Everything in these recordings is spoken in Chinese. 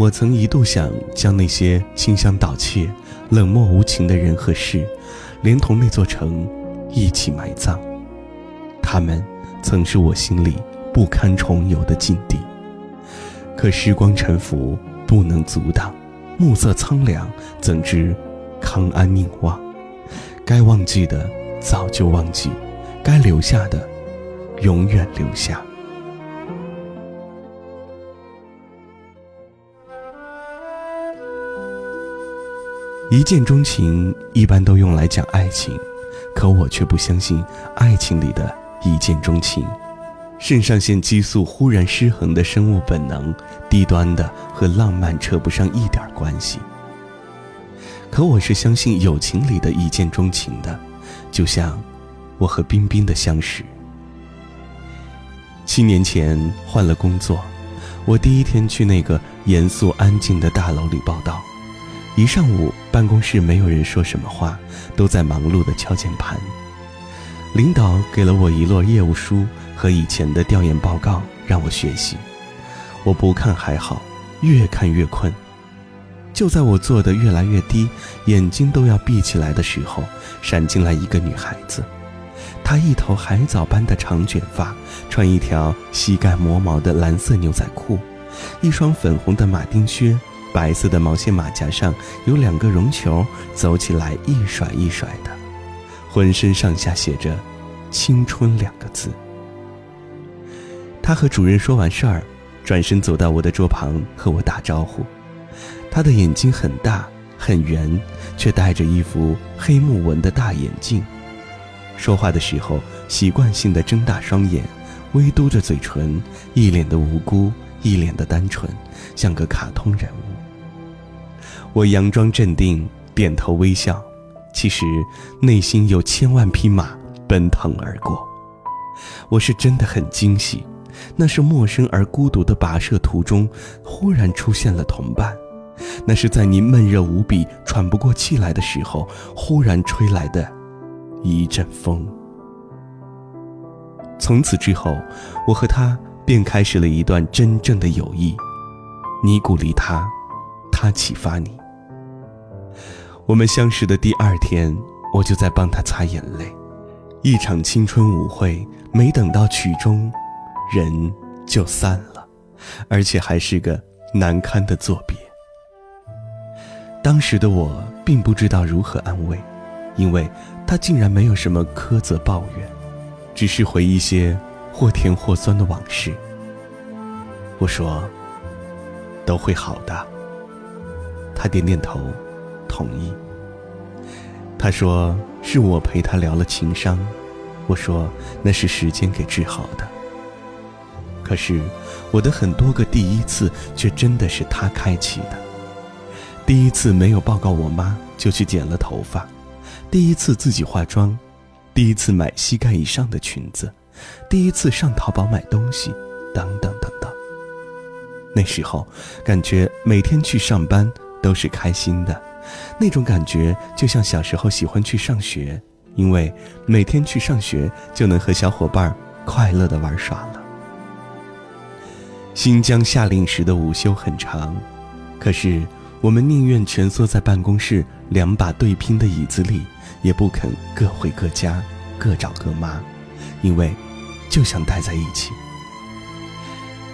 我曾一度想将那些清香盗窃、冷漠无情的人和事，连同那座城一起埋葬。他们曾是我心里不堪重游的禁地。可时光沉浮，不能阻挡；暮色苍凉，怎知康安宁忘？该忘记的早就忘记，该留下的永远留下。一见钟情一般都用来讲爱情，可我却不相信爱情里的一见钟情。肾上腺激素忽然失衡的生物本能，低端的和浪漫扯不上一点关系。可我是相信友情里的一见钟情的，就像我和冰冰的相识。七年前换了工作，我第一天去那个严肃安静的大楼里报道。一上午，办公室没有人说什么话，都在忙碌的敲键盘。领导给了我一摞业务书和以前的调研报告，让我学习。我不看还好，越看越困。就在我坐得越来越低，眼睛都要闭起来的时候，闪进来一个女孩子。她一头海藻般的长卷发，穿一条膝盖磨毛的蓝色牛仔裤，一双粉红的马丁靴。白色的毛线马甲上有两个绒球，走起来一甩一甩的，浑身上下写着“青春”两个字。他和主任说完事儿，转身走到我的桌旁和我打招呼。他的眼睛很大很圆，却戴着一副黑木纹的大眼镜。说话的时候习惯性的睁大双眼，微嘟着嘴唇，一脸的无辜，一脸的单纯，像个卡通人物。我佯装镇定，点头微笑，其实内心有千万匹马奔腾而过。我是真的很惊喜，那是陌生而孤独的跋涉途中，忽然出现了同伴；那是在你闷热无比、喘不过气来的时候，忽然吹来的一阵风。从此之后，我和他便开始了一段真正的友谊。你鼓励他，他启发你。我们相识的第二天，我就在帮他擦眼泪。一场青春舞会，没等到曲终，人就散了，而且还是个难堪的作别。当时的我并不知道如何安慰，因为他竟然没有什么苛责抱怨，只是回忆些或甜或酸的往事。我说：“都会好的。”他点点头。同意。他说是我陪他聊了情商，我说那是时间给治好的。可是我的很多个第一次却真的是他开启的。第一次没有报告我妈就去剪了头发，第一次自己化妆，第一次买膝盖以上的裙子，第一次上淘宝买东西，等等等等。那时候感觉每天去上班都是开心的。那种感觉就像小时候喜欢去上学，因为每天去上学就能和小伙伴快乐的玩耍了。新疆夏令时的午休很长，可是我们宁愿蜷缩在办公室两把对拼的椅子里，也不肯各回各家，各找各妈，因为就想待在一起。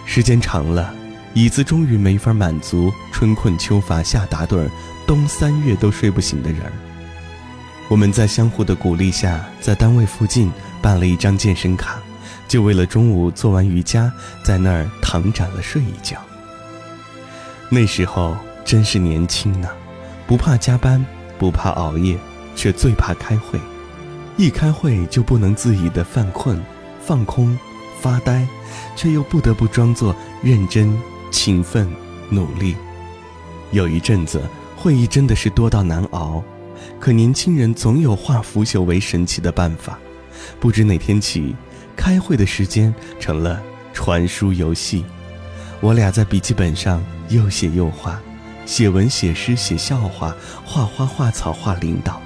时间长了，椅子终于没法满足春困秋乏夏打盹。冬三月都睡不醒的人，我们在相互的鼓励下，在单位附近办了一张健身卡，就为了中午做完瑜伽，在那儿躺展了睡一觉。那时候真是年轻呢，不怕加班，不怕熬夜，却最怕开会。一开会就不能自已的犯困、放空、发呆，却又不得不装作认真、勤奋、努力。有一阵子。会议真的是多到难熬，可年轻人总有化腐朽为神奇的办法。不知哪天起，开会的时间成了传输游戏。我俩在笔记本上又写又画，写文写诗写笑话，画花画草画领导。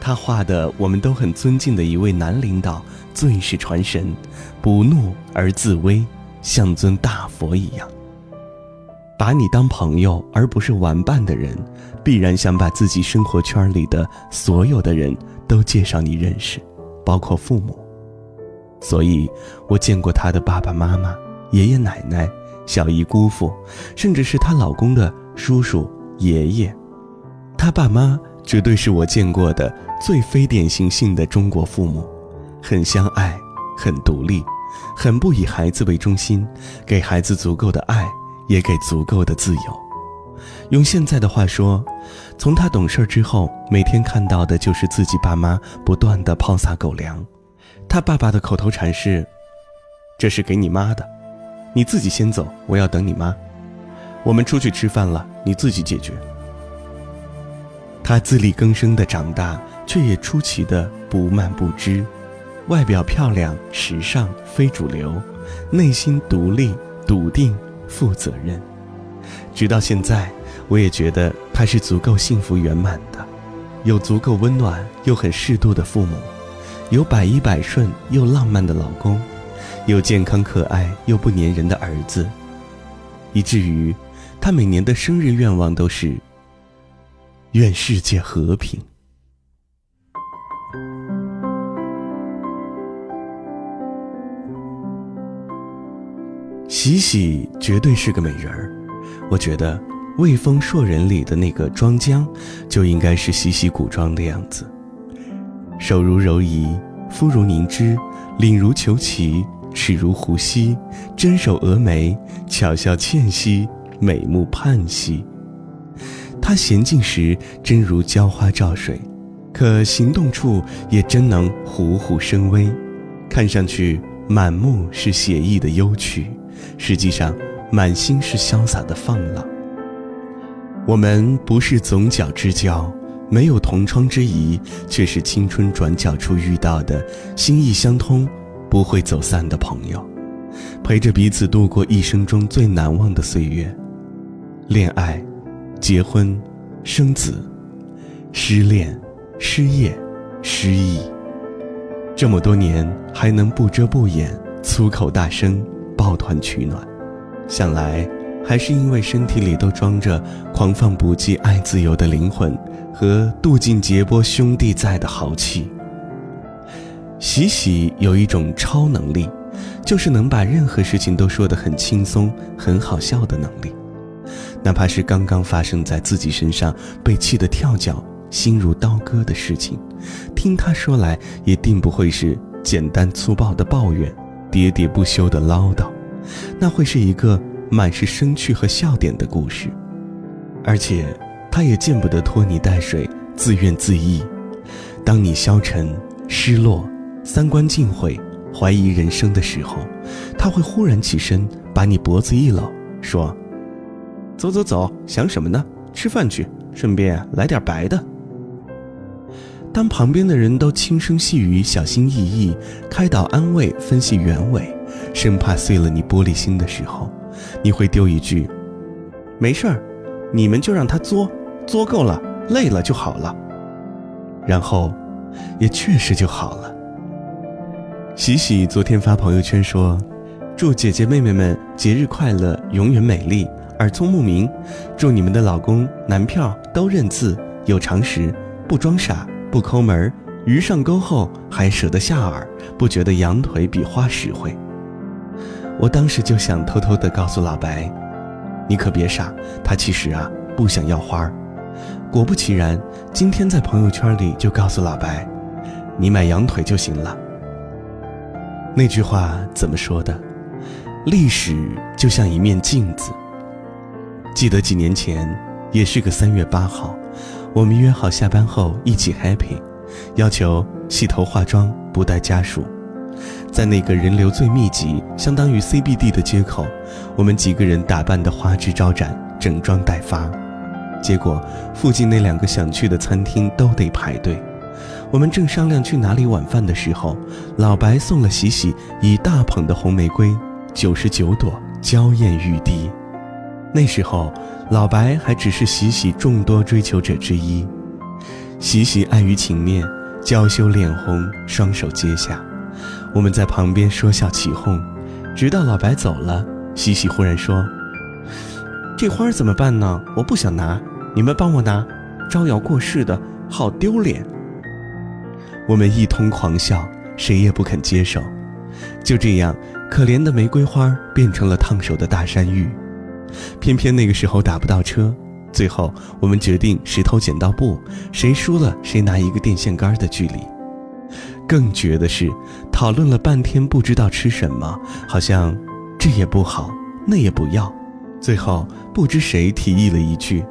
他画的我们都很尊敬的一位男领导，最是传神，不怒而自威，像尊大佛一样。把你当朋友而不是玩伴的人，必然想把自己生活圈里的所有的人都介绍你认识，包括父母。所以，我见过她的爸爸妈妈、爷爷奶奶、小姨姑父，甚至是她老公的叔叔爷爷。她爸妈绝对是我见过的最非典型性的中国父母，很相爱，很独立，很不以孩子为中心，给孩子足够的爱。也给足够的自由。用现在的话说，从他懂事之后，每天看到的就是自己爸妈不断的抛撒狗粮。他爸爸的口头禅是：“这是给你妈的，你自己先走，我要等你妈。我们出去吃饭了，你自己解决。”他自力更生的长大，却也出奇的不慢不知，外表漂亮、时尚、非主流，内心独立、笃定。负责任，直到现在，我也觉得他是足够幸福圆满的，有足够温暖又很适度的父母，有百依百顺又浪漫的老公，有健康可爱又不粘人的儿子，以至于他每年的生日愿望都是愿世界和平。喜喜绝对是个美人儿，我觉得《魏风硕人》里的那个庄姜，就应该是喜喜古装的样子。手如柔夷，肤如凝脂，领如虬蛴，齿如狐犀，真手蛾眉，巧笑倩兮，美目盼兮。她娴静时真如娇花照水，可行动处也真能虎虎生威，看上去满目是写意的幽趣。实际上，满心是潇洒的放浪。我们不是总角之交，没有同窗之谊，却是青春转角处遇到的心意相通、不会走散的朋友，陪着彼此度过一生中最难忘的岁月。恋爱、结婚、生子、失恋、失业、失忆，这么多年还能不遮不掩、粗口大声。抱团取暖，想来还是因为身体里都装着狂放不羁、爱自由的灵魂和渡尽劫波兄弟在的豪气。喜喜有一种超能力，就是能把任何事情都说得很轻松、很好笑的能力，哪怕是刚刚发生在自己身上被气得跳脚、心如刀割的事情，听他说来也定不会是简单粗暴的抱怨。喋喋不休的唠叨，那会是一个满是生趣和笑点的故事，而且他也见不得拖泥带水、自怨自艾。当你消沉、失落、三观尽毁、怀疑人生的时候，他会忽然起身，把你脖子一搂，说：“走走走，想什么呢？吃饭去，顺便来点白的。”当旁边的人都轻声细语、小心翼翼开导、安慰、分析原委，生怕碎了你玻璃心的时候，你会丢一句：“没事儿，你们就让他作，作够了，累了就好了。”然后，也确实就好了。喜喜昨天发朋友圈说：“祝姐姐妹妹们节日快乐，永远美丽，耳聪目明。祝你们的老公、男票都认字，有常识，不装傻。”不抠门鱼上钩后还舍得下饵，不觉得羊腿比花实惠。我当时就想偷偷的告诉老白：“你可别傻，他其实啊不想要花。”果不其然，今天在朋友圈里就告诉老白：“你买羊腿就行了。”那句话怎么说的？历史就像一面镜子。记得几年前，也是个三月八号。我们约好下班后一起 happy，要求洗头化妆不带家属，在那个人流最密集、相当于 CBD 的街口，我们几个人打扮得花枝招展，整装待发。结果附近那两个想去的餐厅都得排队。我们正商量去哪里晚饭的时候，老白送了喜喜一大捧的红玫瑰，九十九朵，娇艳欲滴。那时候。老白还只是喜喜众多追求者之一，喜喜碍于情面，娇羞脸红，双手接下。我们在旁边说笑起哄，直到老白走了，喜喜忽然说：“这花怎么办呢？我不想拿，你们帮我拿，招摇过市的好丢脸。我们一通狂笑，谁也不肯接手。就这样，可怜的玫瑰花变成了烫手的大山芋。偏偏那个时候打不到车，最后我们决定石头剪刀布，谁输了谁拿一个电线杆的距离。更绝的是，讨论了半天不知道吃什么，好像这也不好，那也不要。最后不知谁提议了一句：“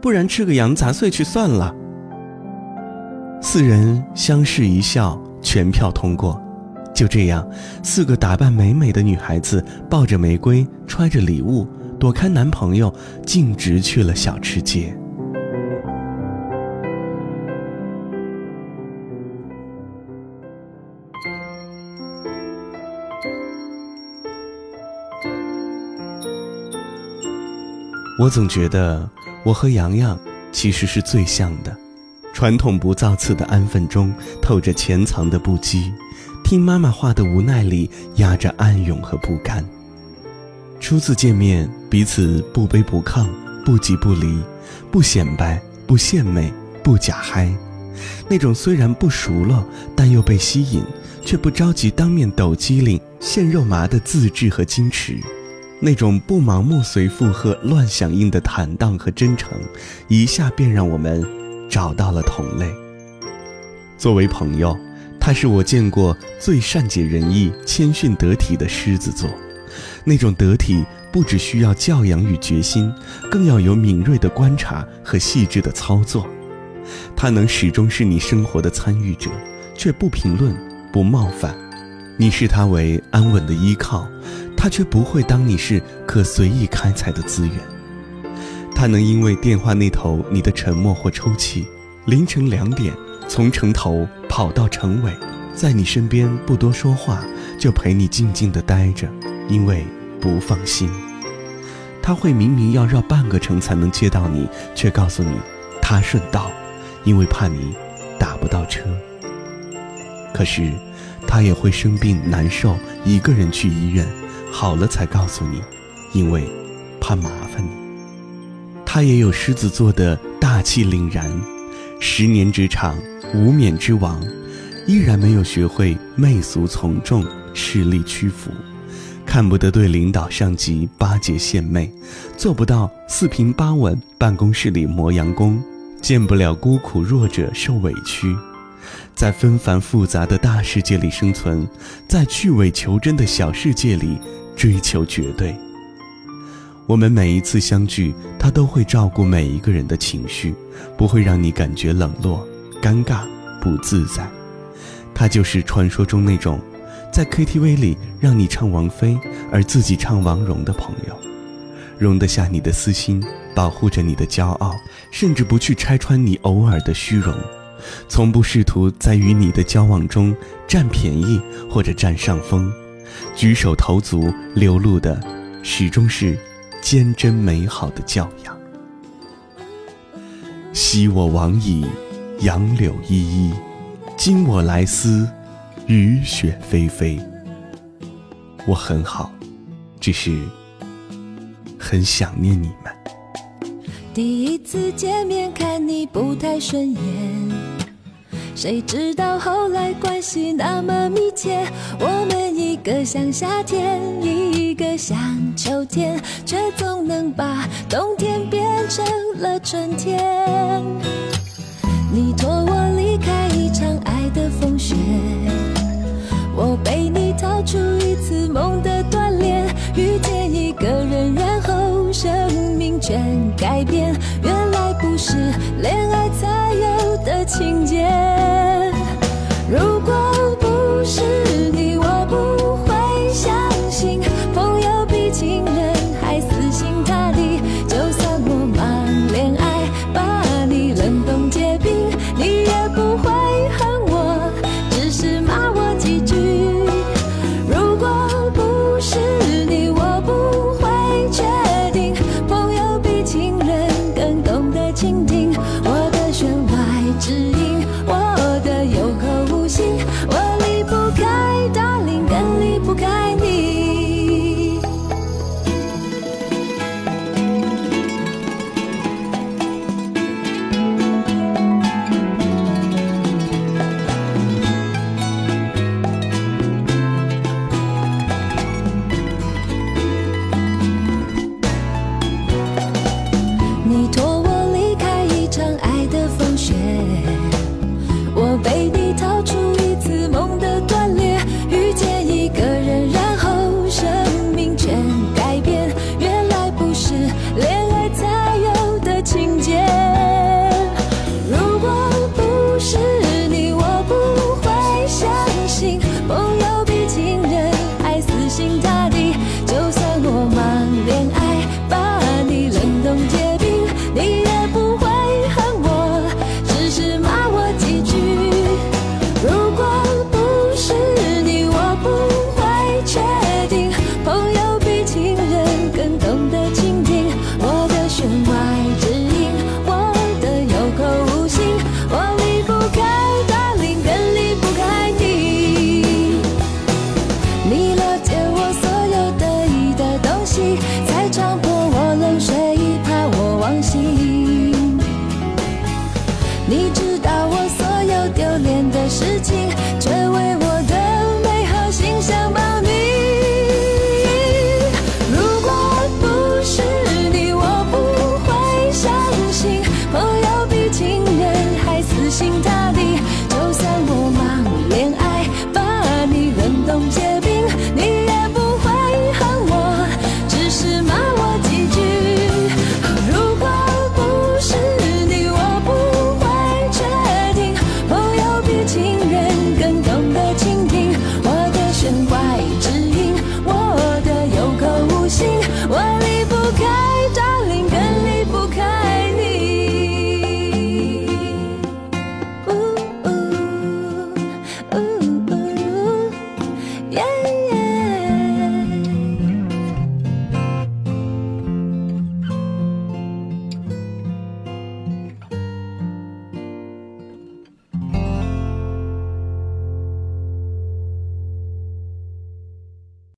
不然吃个羊杂碎去算了。”四人相视一笑，全票通过。就这样，四个打扮美美的女孩子抱着玫瑰，揣着礼物，躲开男朋友，径直去了小吃街。我总觉得我和洋洋其实是最像的，传统不造次的安分中透着潜藏的不羁，听妈妈话的无奈里压着暗涌和不甘。初次见面，彼此不卑不亢，不急不离，不显摆，不献媚，不假嗨，那种虽然不熟了，但又被吸引，却不着急当面抖机灵、现肉麻的自制和矜持。那种不盲目随附和、乱响应的坦荡和真诚，一下便让我们找到了同类。作为朋友，他是我见过最善解人意、谦逊得体的狮子座。那种得体，不只需要教养与决心，更要有敏锐的观察和细致的操作。他能始终是你生活的参与者，却不评论、不冒犯。你视他为安稳的依靠。他却不会当你是可随意开采的资源。他能因为电话那头你的沉默或抽泣，凌晨两点从城头跑到城尾，在你身边不多说话，就陪你静静的待着，因为不放心。他会明明要绕半个城才能接到你，却告诉你他顺道，因为怕你打不到车。可是，他也会生病难受，一个人去医院。好了才告诉你，因为怕麻烦你。他也有狮子座的大气凛然，十年职场无冕之王，依然没有学会媚俗从众、势力屈服，看不得对领导上级巴结献媚，做不到四平八稳办公室里磨洋工，见不了孤苦弱者受委屈，在纷繁复杂的大世界里生存，在去伪求真的小世界里。追求绝对。我们每一次相聚，他都会照顾每一个人的情绪，不会让你感觉冷落、尴尬、不自在。他就是传说中那种，在 KTV 里让你唱王菲，而自己唱王蓉的朋友，容得下你的私心，保护着你的骄傲，甚至不去拆穿你偶尔的虚荣，从不试图在与你的交往中占便宜或者占上风。举手投足流露的，始终是坚贞美好的教养。昔我往矣，杨柳依依；今我来思，雨雪霏霏。我很好，只是很想念你们。第一次见面看你不太顺眼。谁知道后来关系那么密切，我们一个像夏天，一个像秋天，却总能把冬天变成了春天。你托我离开一场爱的风雪，情节。Bye.